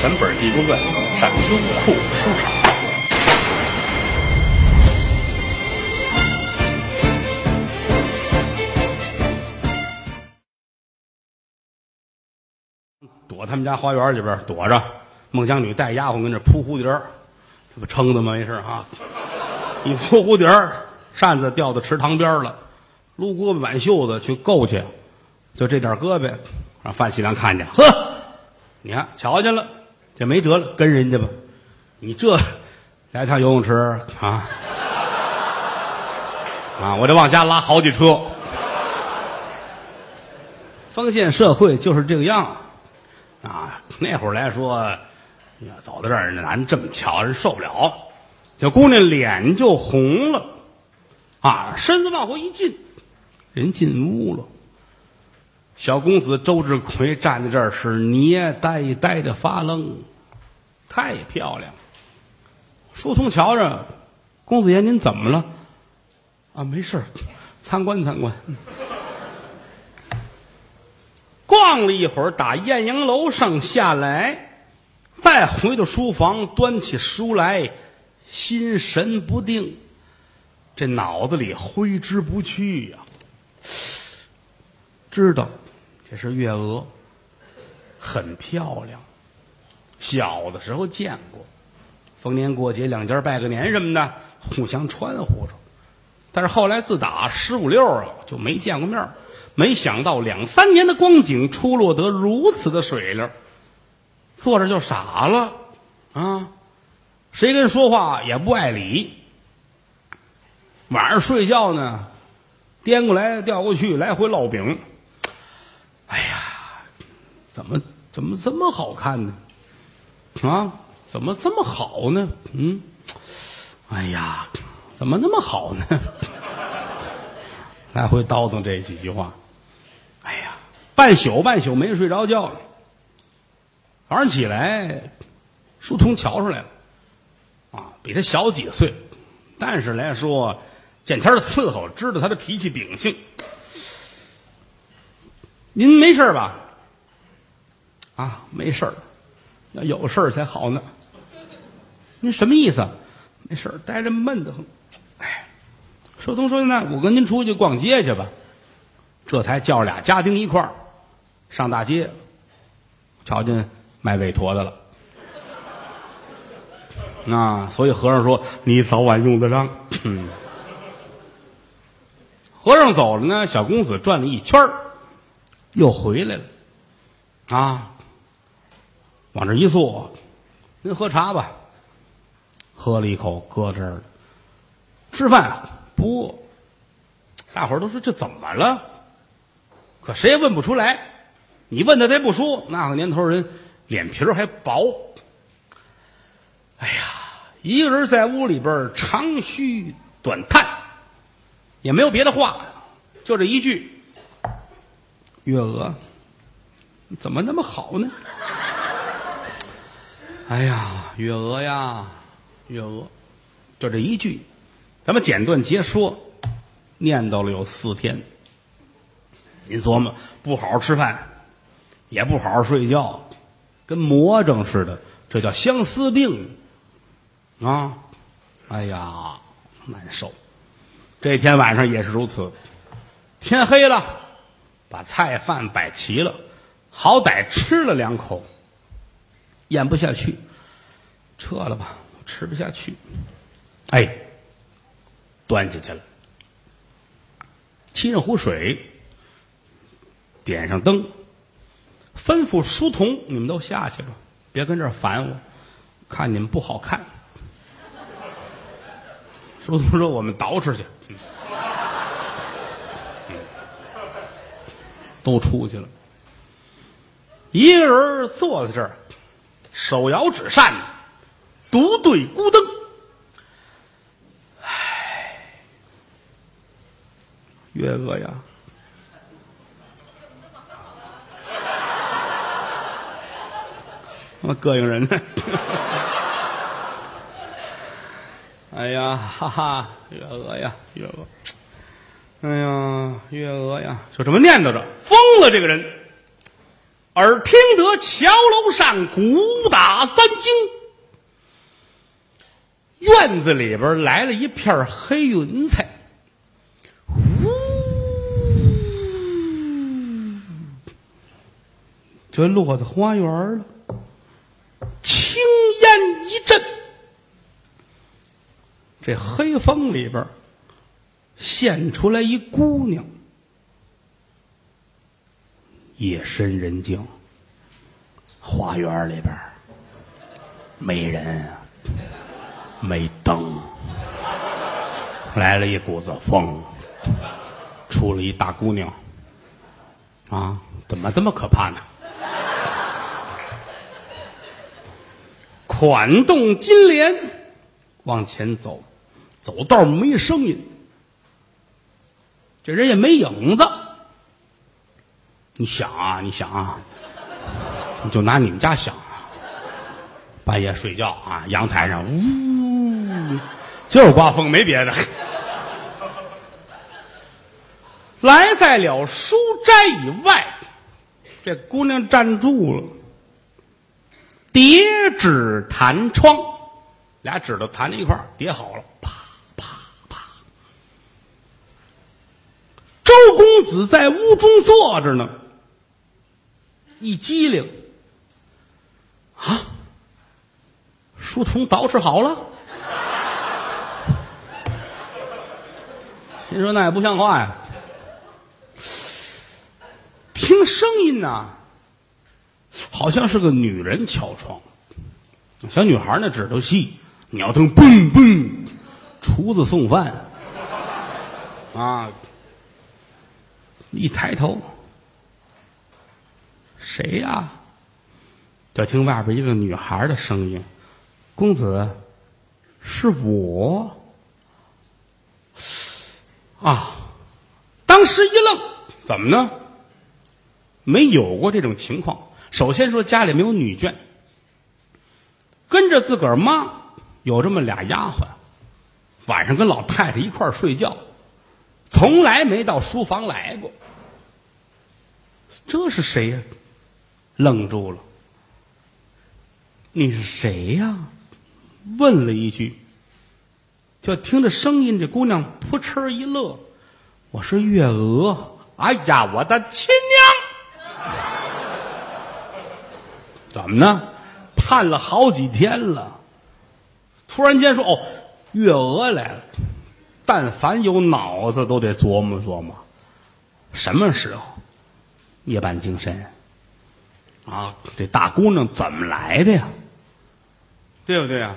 全本《地宫传》上优酷收藏。躲他们家花园里边躲着，孟姜女带丫鬟跟这铺蝴蝶这不撑的吗？没事啊，一铺蝴蝶扇子掉到池塘边了，撸胳膊挽袖子去够去，就这点胳膊，让范喜良看见，呵，你看瞧见了，这没辙了，跟人家吧，你这来趟游泳池啊啊，我得往家拉好几车。封建社会就是这个样啊！那会儿来说，呀，走到这儿，男这么瞧，人受不了。小姑娘脸就红了，啊，身子往后一进，人进屋了。小公子周志奎站在这儿是捏呆呆的发愣，太漂亮。书童瞧着，公子爷您怎么了？啊，没事参观参观。逛了一会儿，打艳阳楼上下来，再回到书房，端起书来，心神不定，这脑子里挥之不去呀、知道这是月娥，很漂亮，小的时候见过，逢年过节两家拜个年什么的，互相穿呼着。但是后来自打十五六了，就没见过面没想到两三年的光景，出落得如此的水灵，坐着就傻了啊！谁跟说话也不爱理。晚上睡觉呢，颠过来调过去，来回烙饼。怎么怎么这么好看呢？啊，怎么这么好呢？嗯，哎呀，怎么那么好呢？来回叨叨这几句话。哎呀，半宿半宿没睡着觉。早上起来，书童瞧出来了，啊，比他小几岁，但是来说，见天儿伺候，知道他的脾气秉性。您没事吧？啊，没事儿，要有事儿才好呢。您什么意思？没事儿，待着闷得很。哎，说东说：“那我跟您出去逛街去吧。”这才叫俩家丁一块儿上大街，瞧见卖韦陀的了。啊，所以和尚说你早晚用得上。和尚走了呢，小公子转了一圈儿又回来了。啊，往这一坐，您喝茶吧。喝了一口，搁这儿了。吃饭啊不，大伙儿都说这怎么了？可谁也问不出来，你问他他也不说。那个年头人脸皮儿还薄。哎呀，一个人在屋里边长吁短叹，也没有别的话，就这一句：“月娥，怎么那么好呢？”哎呀，月娥呀，月娥，就这一句，咱们简短截说，念叨了有四天。您琢磨，不好好吃饭，也不好好睡觉，跟魔怔似的，这叫相思病啊！哎呀，难受。这天晚上也是如此，天黑了，把菜饭摆齐了，好歹吃了两口，咽不下去，撤了吧，我吃不下去。哎，端进去了，沏上壶水。点上灯，吩咐书童：“你们都下去吧，别跟这儿烦我，看你们不好看。”书童说：“我们捯饬去。”都出去了，一个人坐在这儿，手摇纸扇，独对孤灯。唉，月娥呀！那么膈应人呢！哎呀，哈哈，月娥呀，月娥！哎呀，月娥呀，就这么念叨着，疯了这个人。耳听得桥楼上鼓打三更，院子里边来了一片黑云彩，呜，就落在花园了。青烟一阵，这黑风里边现出来一姑娘，夜深人静，花园里边没人，没灯，来了一股子风，出了一大姑娘，啊，怎么这么可怕呢？款动金莲，往前走，走道没声音，这人也没影子。你想啊，你想啊，你就拿你们家想啊，半夜睡觉啊，阳台上呜，就是刮风，没别的。来在了书斋以外，这姑娘站住了。叠纸弹窗，俩指头弹在一块，叠好了，啪啪啪。周公子在屋中坐着呢，一机灵，啊，书童捯饬好了。您说那也不像话呀，听声音呐。好像是个女人敲窗，小女孩那指头细，鸟灯嘣嘣，厨子送饭，啊！一抬头，谁呀？就听外边一个女孩的声音：“公子，是我。”啊！当时一愣，怎么呢？没有过这种情况。首先说家里没有女眷，跟着自个儿妈有这么俩丫鬟，晚上跟老太太一块儿睡觉，从来没到书房来过。这是谁呀？愣住了。你是谁呀？问了一句，就听着声音，这姑娘扑哧一乐：“我是月娥。”哎呀，我的亲娘！怎么呢？盼了好几天了，突然间说：“哦，月娥来了。”但凡有脑子，都得琢磨琢磨，什么时候夜半精神啊？这大姑娘怎么来的呀？对不对啊？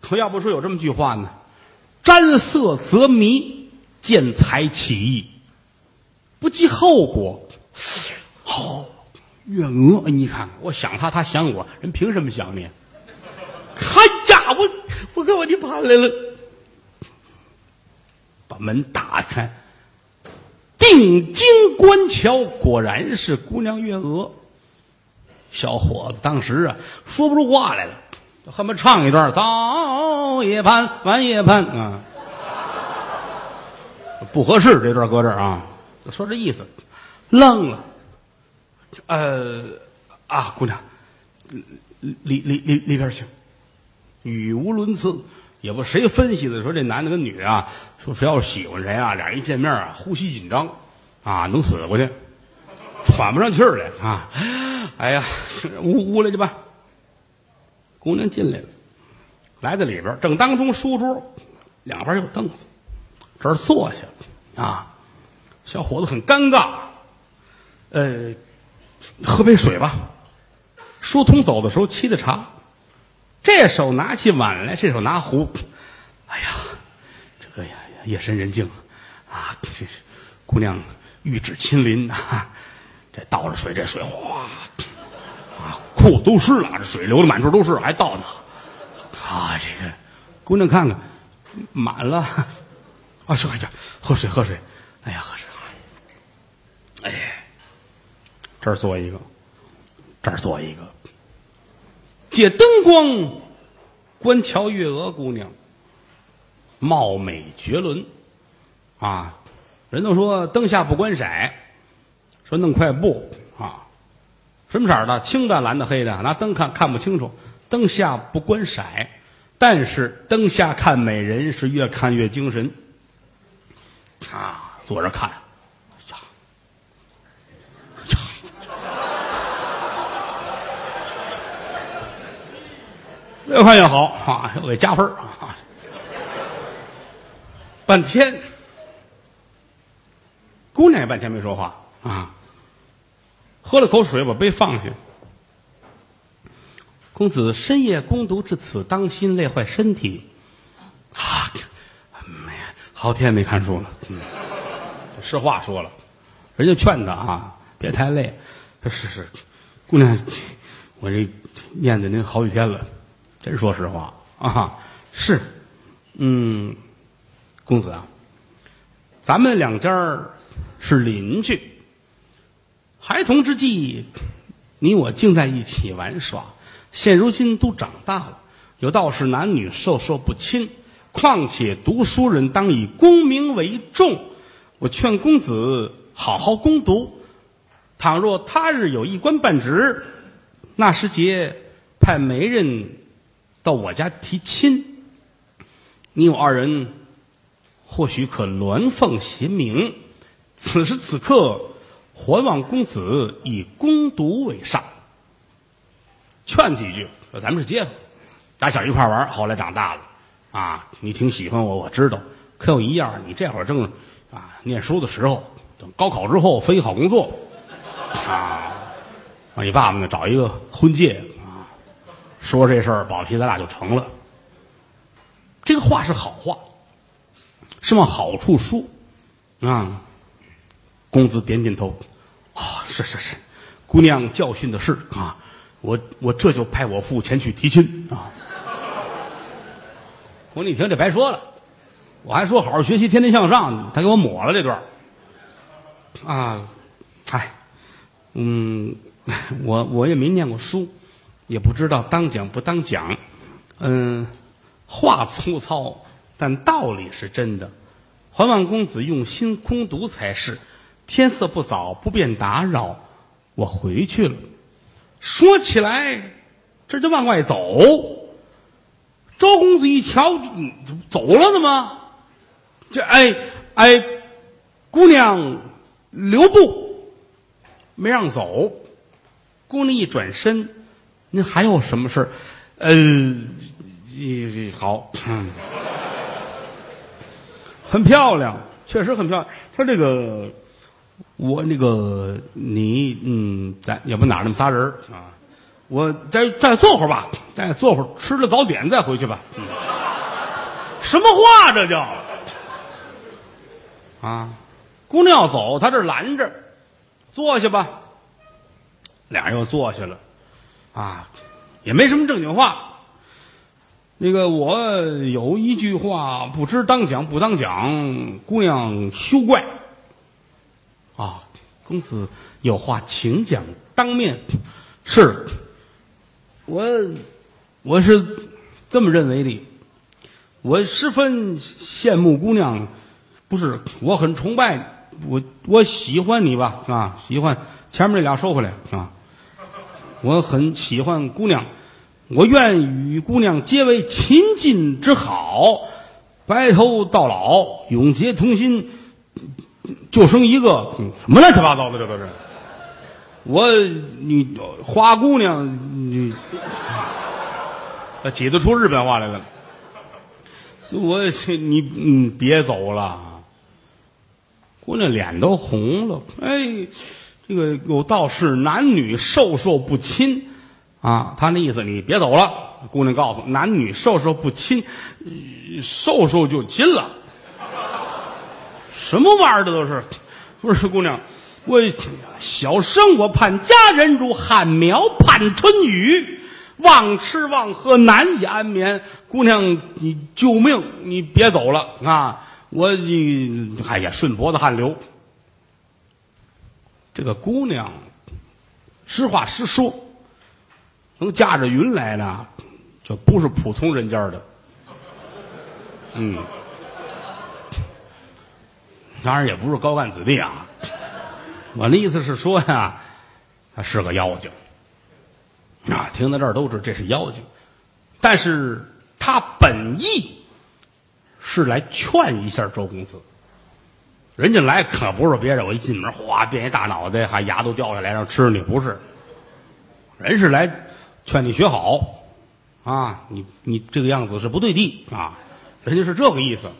可要不说有这么句话呢：“沾色则迷，见财起意，不计后果。”好。月娥，你看，我想他，他想我，人凭什么想你？哎呀，我我给我你盼来了，把门打开，定睛观瞧，果然是姑娘月娥。小伙子当时啊，说不出话来了，恨不得唱一段：早夜盼，晚夜盼啊，不合适，这段搁这儿啊，说这意思，愣了。呃，啊，姑娘，里里里里边请，语无伦次，也不谁分析的说这男的跟女的啊，说谁要是喜欢谁啊，俩人一见面啊，呼吸紧张，啊，能死过去，喘不上气儿来啊，哎呀，呜呜来去吧。姑娘进来了，来到里边，正当中书桌两边有凳子，这儿坐下啊，小伙子很尴尬，呃。喝杯水吧。书通走的时候沏的茶，这手拿起碗来，这手拿壶。哎呀，这个呀，夜深人静啊，这是姑娘玉指亲临呐。这倒着水，这水哗啊，裤子都湿了，这水流的满处都是，还倒呢。啊，这个姑娘看看满了。啊，说哎呀，喝水喝水。哎呀，喝水。哎。这儿坐一个，这儿坐一个。借灯光观瞧月娥姑娘，貌美绝伦啊！人都说灯下不观色，说弄块布啊，什么色儿的？青的、蓝的、黑的，拿灯看看不清楚。灯下不观色，但是灯下看美人是越看越精神。啊，坐着看，呀，呀，越看越好啊，又给加分啊。半天，姑娘也半天没说话啊，喝了口水，把杯放下。公子深夜攻读至此，当心累坏身体。啊，没，好天没看书了。嗯，实话说了，人家劝他啊，别太累。是是，姑娘，我这念的您好几天了，真说实话啊。是，嗯，公子啊，咱们两家是邻居，孩童之际，你我竟在一起玩耍。现如今都长大了，有道是男女授受不亲，况且读书人当以功名为重。我劝公子好好攻读，倘若他日有一官半职，那时节派媒人到我家提亲，你我二人或许可鸾凤协鸣。此时此刻，还望公子以攻读为上。劝几句，咱们是街坊，打小一块玩，后来长大了，啊，你挺喜欢我，我知道。可有一样，你这会儿正啊念书的时候，等高考之后分一好工作，啊，让你爸爸呢找一个婚介啊，说这事儿保皮咱俩就成了。这个话是好话，是往好处说，啊。公子点点头，啊，是是是，姑娘教训的是啊。我我这就派我父前去提亲啊！我说你听这白说了，我还说好好学习，天天向上，他给我抹了这段啊！哎，嗯，我我也没念过书，也不知道当讲不当讲。嗯，话粗糙，但道理是真的。还望公子用心攻读才是。天色不早，不便打扰，我回去了。说起来，这就往外走。周公子一瞧，走了的吗？这哎哎，姑娘留步，没让走。姑娘一转身，您还有什么事儿？呃，好，很漂亮，确实很漂亮。说这个。我那个你嗯，咱也不哪那么仨人啊？我再再坐会儿吧，再坐会儿，吃了早点再回去吧。什么话这叫？啊，姑娘要走，他这拦着，坐下吧。俩人又坐下了，啊，也没什么正经话。那个我有一句话，不知当讲不当讲，姑娘休怪。啊，公子有话请讲，当面。是，我我是这么认为的。我十分羡慕姑娘，不是我很崇拜我，我喜欢你吧？啊，喜欢前面那俩收回来啊。我很喜欢姑娘，我愿与姑娘结为秦晋之好，白头到老，永结同心。就生一个，什么乱七八糟的，这都是。我你花姑娘，你挤得出日本话来了。我你你，别走了。姑娘脸都红了。哎，这个有道是男女授受不亲啊，他那意思你别走了。姑娘告诉男女授受不亲，授受就亲了。什么玩意儿？这都是，不是姑娘，我小生我盼佳人如旱苗盼春雨，忘吃忘喝难以安眠。姑娘，你救命！你别走了啊！我你哎呀，顺脖子汗流。这个姑娘，实话实说，能驾着云来呢，就不是普通人家的。嗯。当然也不是高干子弟啊，我的意思是说呀，他是个妖精啊！听到这儿都知道这是妖精，但是他本意是来劝一下周公子。人家来可不是别人，我一进门哗变一大脑袋，还牙都掉下来让吃你，不是。人是来劝你学好啊！你你这个样子是不对的啊！人家是这个意思，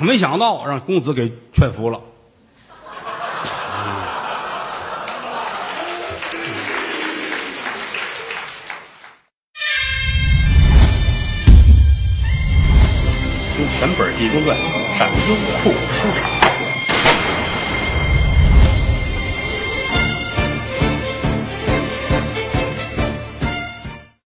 没想到让公子给劝服了。听全本《地宫传》上优酷书场。